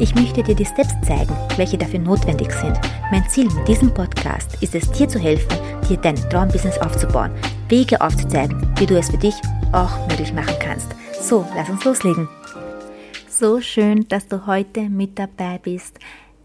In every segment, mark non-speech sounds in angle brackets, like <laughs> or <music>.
Ich möchte dir die Steps zeigen, welche dafür notwendig sind. Mein Ziel mit diesem Podcast ist es, dir zu helfen, dir dein Traumbusiness aufzubauen, Wege aufzuzeigen, wie du es für dich auch möglich machen kannst. So, lass uns loslegen. So schön, dass du heute mit dabei bist.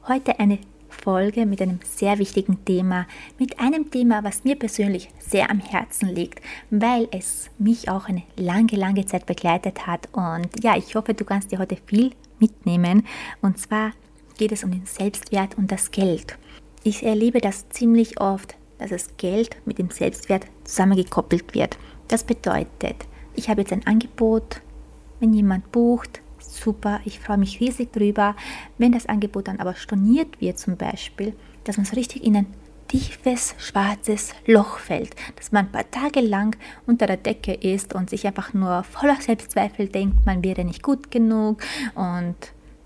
Heute eine Folge mit einem sehr wichtigen Thema, mit einem Thema, was mir persönlich sehr am Herzen liegt, weil es mich auch eine lange, lange Zeit begleitet hat. Und ja, ich hoffe, du kannst dir heute viel mitnehmen. Und zwar geht es um den Selbstwert und das Geld. Ich erlebe das ziemlich oft, dass das Geld mit dem Selbstwert zusammengekoppelt wird. Das bedeutet, ich habe jetzt ein Angebot, wenn jemand bucht, super, ich freue mich riesig drüber. Wenn das Angebot dann aber storniert wird zum Beispiel, dass man so richtig in ein tiefes, schwarzes Loch fällt, dass man ein paar Tage lang unter der Decke ist und sich einfach nur voller Selbstzweifel denkt, man wäre nicht gut genug und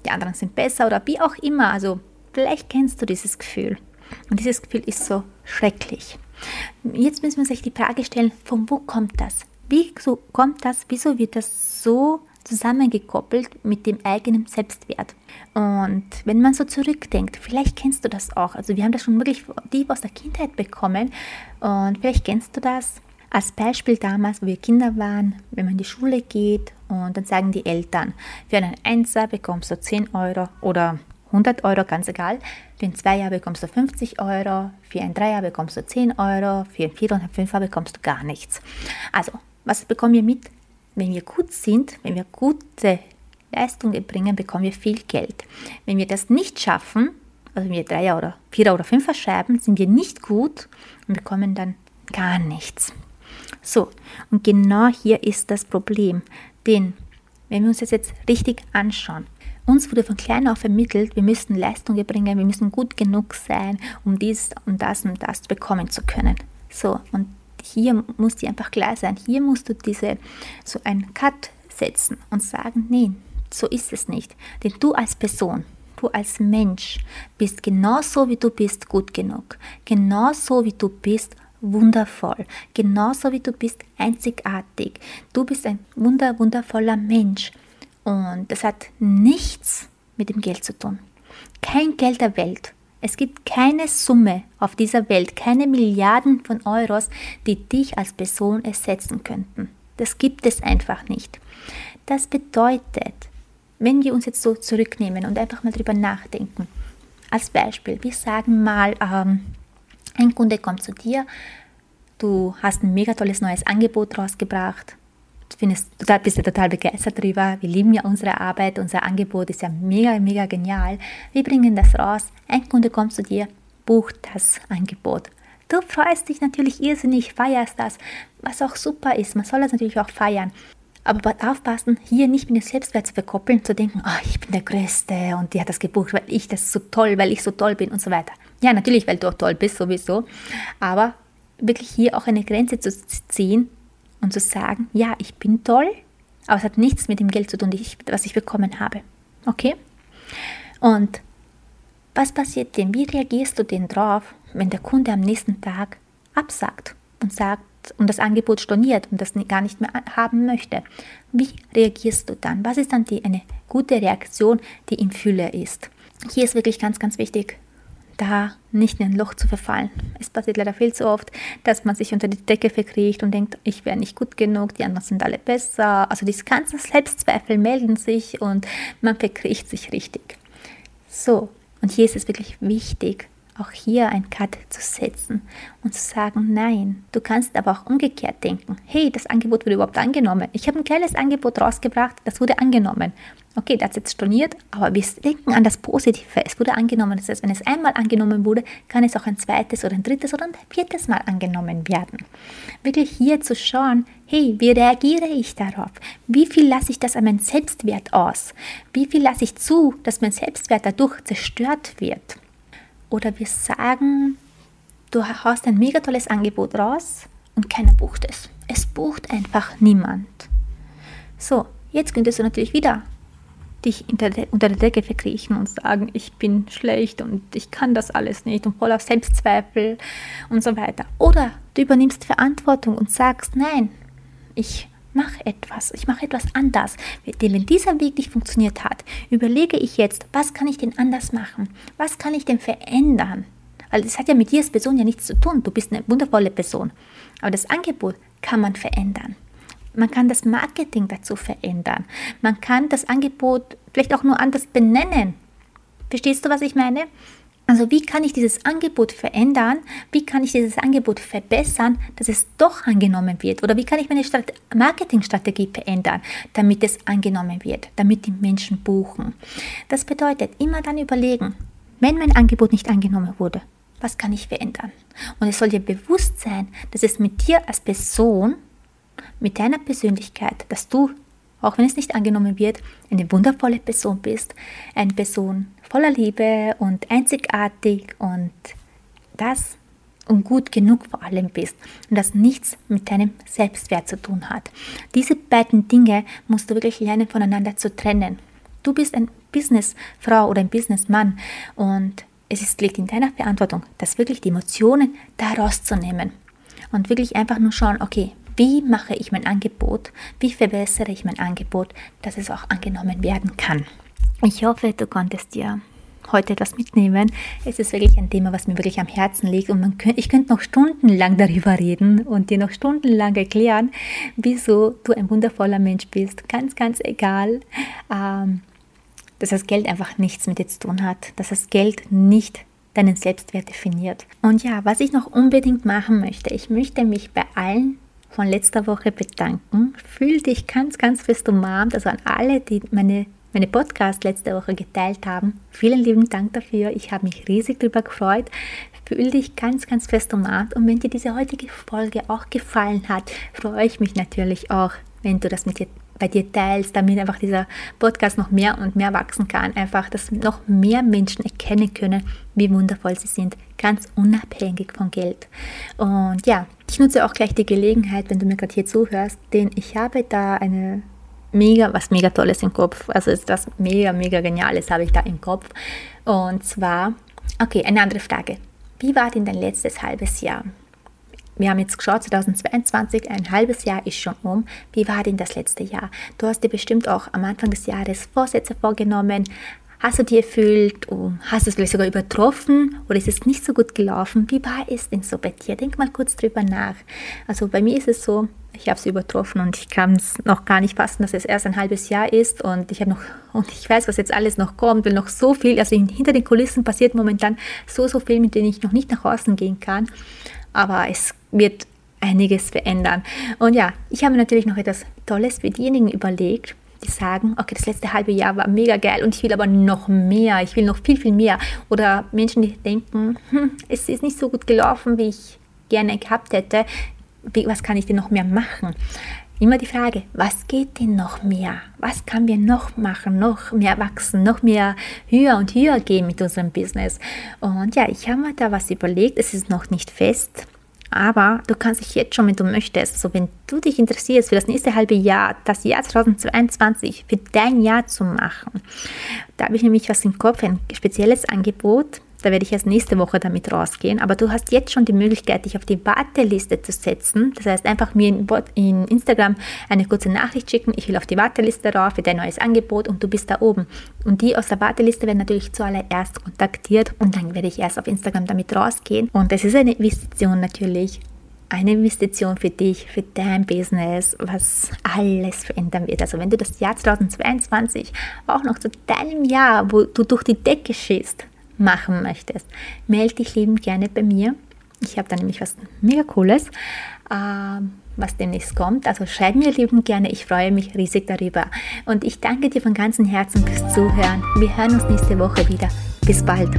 die anderen sind besser oder wie auch immer. Also vielleicht kennst du dieses Gefühl. Und dieses Gefühl ist so schrecklich. Jetzt müssen wir sich die Frage stellen, von wo kommt das? Wieso kommt das? Wieso wird das so zusammengekoppelt mit dem eigenen Selbstwert. Und wenn man so zurückdenkt, vielleicht kennst du das auch. Also wir haben das schon wirklich tief aus der Kindheit bekommen und vielleicht kennst du das. Als Beispiel damals, wo wir Kinder waren, wenn man in die Schule geht und dann sagen die Eltern, für einen Einser bekommst du 10 Euro oder 100 Euro, ganz egal. Für ein Zweier bekommst du 50 Euro, für ein Dreier bekommst du 10 Euro, für ein Vierer und ein Fünfer bekommst du gar nichts. Also, was bekommen wir mit? Wenn wir gut sind, wenn wir gute Leistungen bringen, bekommen wir viel Geld. Wenn wir das nicht schaffen, also wenn wir Dreier oder Vierer oder Fünfer schreiben, sind wir nicht gut und bekommen dann gar nichts. So, und genau hier ist das Problem. Denn wenn wir uns das jetzt richtig anschauen, uns wurde von klein auf vermittelt, wir müssten Leistungen bringen, wir müssen gut genug sein, um dies und das und das bekommen zu können. So, und hier muss dir einfach klar sein, hier musst du diese, so einen Cut setzen und sagen, nee, so ist es nicht. Denn du als Person, du als Mensch bist genauso wie du bist gut genug. Genauso wie du bist wundervoll. Genauso wie du bist einzigartig. Du bist ein wunder, wundervoller Mensch. Und das hat nichts mit dem Geld zu tun. Kein Geld der Welt es gibt keine Summe auf dieser Welt, keine Milliarden von Euros, die dich als Person ersetzen könnten. Das gibt es einfach nicht. Das bedeutet, wenn wir uns jetzt so zurücknehmen und einfach mal drüber nachdenken, als Beispiel, wir sagen mal, ähm, ein Kunde kommt zu dir, du hast ein mega tolles neues Angebot rausgebracht, findest, total, bist du total begeistert darüber. Wir lieben ja unsere Arbeit, unser Angebot ist ja mega, mega genial. Wir bringen das raus. Ein Kunde kommt zu dir, bucht das Angebot. Du freust dich natürlich irrsinnig, feierst das, was auch super ist. Man soll das natürlich auch feiern. Aber aufpassen, hier nicht mit dem Selbstwert zu verkoppeln, zu denken, oh, ich bin der Größte und die hat das gebucht, weil ich das so toll, weil ich so toll bin und so weiter. Ja, natürlich, weil du auch toll bist, sowieso. Aber wirklich hier auch eine Grenze zu ziehen und zu sagen, ja, ich bin toll, aber es hat nichts mit dem Geld zu tun, was ich bekommen habe. Okay? Und was passiert denn? Wie reagierst du denn drauf, wenn der Kunde am nächsten Tag absagt und sagt und das Angebot storniert und das gar nicht mehr haben möchte? Wie reagierst du dann? Was ist dann die, eine gute Reaktion, die im Fülle ist? Hier ist wirklich ganz, ganz wichtig, da nicht in ein Loch zu verfallen. Es passiert leider viel zu oft, dass man sich unter die Decke verkriecht und denkt, ich wäre nicht gut genug, die anderen sind alle besser. Also diese ganzen Selbstzweifel melden sich und man verkriecht sich richtig. So, und hier ist es wirklich wichtig, auch hier ein Cut zu setzen und zu sagen, nein, du kannst aber auch umgekehrt denken, hey, das Angebot wurde überhaupt angenommen. Ich habe ein kleines Angebot rausgebracht, das wurde angenommen. Okay, das ist jetzt storniert, aber wir denken an das Positive. Es wurde angenommen. Das heißt, wenn es einmal angenommen wurde, kann es auch ein zweites oder ein drittes oder ein viertes Mal angenommen werden. Wirklich hier zu schauen, hey, wie reagiere ich darauf? Wie viel lasse ich das an meinen Selbstwert aus? Wie viel lasse ich zu, dass mein Selbstwert dadurch zerstört wird? Oder wir sagen, du hast ein mega tolles Angebot raus und keiner bucht es. Es bucht einfach niemand. So, jetzt könntest du natürlich wieder dich unter der Decke verkriechen und sagen, ich bin schlecht und ich kann das alles nicht und voller Selbstzweifel und so weiter. Oder du übernimmst Verantwortung und sagst, nein, ich mache etwas, ich mache etwas anders. Wenn dieser Weg nicht funktioniert hat, überlege ich jetzt, was kann ich denn anders machen? Was kann ich denn verändern? Weil das hat ja mit dir als Person ja nichts zu tun. Du bist eine wundervolle Person. Aber das Angebot kann man verändern. Man kann das Marketing dazu verändern. Man kann das Angebot vielleicht auch nur anders benennen. Verstehst du, was ich meine? Also wie kann ich dieses Angebot verändern? Wie kann ich dieses Angebot verbessern, dass es doch angenommen wird? Oder wie kann ich meine Marketingstrategie verändern, damit es angenommen wird, damit die Menschen buchen? Das bedeutet, immer dann überlegen, wenn mein Angebot nicht angenommen wurde, was kann ich verändern? Und es soll dir bewusst sein, dass es mit dir als Person, mit deiner Persönlichkeit, dass du, auch wenn es nicht angenommen wird, eine wundervolle Person bist, eine Person voller Liebe und einzigartig und das und gut genug vor allem bist und das nichts mit deinem Selbstwert zu tun hat. Diese beiden Dinge musst du wirklich lernen voneinander zu trennen. Du bist ein Businessfrau oder ein Businessmann und es liegt in deiner Verantwortung, das wirklich die Emotionen da rauszunehmen und wirklich einfach nur schauen, okay, wie mache ich mein Angebot, wie verbessere ich mein Angebot, dass es auch angenommen werden kann. Ich hoffe, du konntest dir heute etwas mitnehmen. Es ist wirklich ein Thema, was mir wirklich am Herzen liegt und man könnt, ich könnte noch stundenlang <laughs> darüber reden und dir noch stundenlang erklären, wieso du ein wundervoller Mensch bist. Ganz, ganz egal. Ähm, dass das Geld einfach nichts mit dir zu tun hat, dass das Geld nicht deinen Selbstwert definiert. Und ja, was ich noch unbedingt machen möchte, ich möchte mich bei allen von letzter Woche bedanken. Fühl dich ganz, ganz fest umarmt, also an alle, die meine, meine Podcast letzte Woche geteilt haben. Vielen lieben Dank dafür. Ich habe mich riesig darüber gefreut. Fühl dich ganz, ganz fest umarmt. Und wenn dir diese heutige Folge auch gefallen hat, freue ich mich natürlich auch, wenn du das mit dir bei dir teilst, damit einfach dieser Podcast noch mehr und mehr wachsen kann. Einfach, dass noch mehr Menschen erkennen können, wie wundervoll sie sind, ganz unabhängig von Geld. Und ja, ich nutze auch gleich die Gelegenheit, wenn du mir gerade hier zuhörst, denn ich habe da eine mega, was mega Tolles im Kopf. Also ist das mega, mega Geniales habe ich da im Kopf. Und zwar, okay, eine andere Frage. Wie war denn dein letztes halbes Jahr? wir haben jetzt geschaut, 2022, ein halbes Jahr ist schon um. Wie war denn das letzte Jahr? Du hast dir bestimmt auch am Anfang des Jahres Vorsätze vorgenommen. Hast du die erfüllt? Hast du es vielleicht sogar übertroffen? Oder ist es nicht so gut gelaufen? Wie war es denn so bei dir? Denk mal kurz drüber nach. Also bei mir ist es so, ich habe es übertroffen und ich kann es noch gar nicht fassen, dass es erst ein halbes Jahr ist und ich habe noch und ich weiß, was jetzt alles noch kommt, weil noch so viel, also hinter den Kulissen passiert momentan so so viel, mit denen ich noch nicht nach außen gehen kann aber es wird einiges verändern. Und ja, ich habe natürlich noch etwas Tolles für diejenigen überlegt, die sagen, okay, das letzte halbe Jahr war mega geil und ich will aber noch mehr, ich will noch viel, viel mehr. Oder Menschen, die denken, hm, es ist nicht so gut gelaufen, wie ich gerne gehabt hätte, was kann ich denn noch mehr machen? Immer die Frage, was geht denn noch mehr? Was können wir noch machen, noch mehr wachsen, noch mehr höher und höher gehen mit unserem Business? Und ja, ich habe mir da was überlegt. Es ist noch nicht fest, aber du kannst dich jetzt schon, wenn du möchtest, also wenn du dich interessierst für das nächste halbe Jahr, das Jahr 2022 für dein Jahr zu machen, da habe ich nämlich was im Kopf, ein spezielles Angebot da werde ich erst nächste Woche damit rausgehen. Aber du hast jetzt schon die Möglichkeit, dich auf die Warteliste zu setzen. Das heißt, einfach mir in, Instagram eine kurze Nachricht schicken. Ich will auf die Warteliste rauf für dein neues Angebot und du bist da oben. Und die aus der Warteliste werden natürlich zuallererst kontaktiert und dann werde ich erst auf Instagram damit rausgehen. Und es ist eine Investition natürlich eine Investition für dich, für dein Business, was alles verändern wird. Also wenn du das Jahr 2022 auch noch zu deinem Jahr, wo du durch die Decke schießt, machen möchtest, melde dich liebend gerne bei mir. Ich habe da nämlich was mega Cooles, äh, was demnächst kommt. Also schreib mir liebend gerne, ich freue mich riesig darüber. Und ich danke dir von ganzem Herzen fürs Zuhören. Wir hören uns nächste Woche wieder. Bis bald.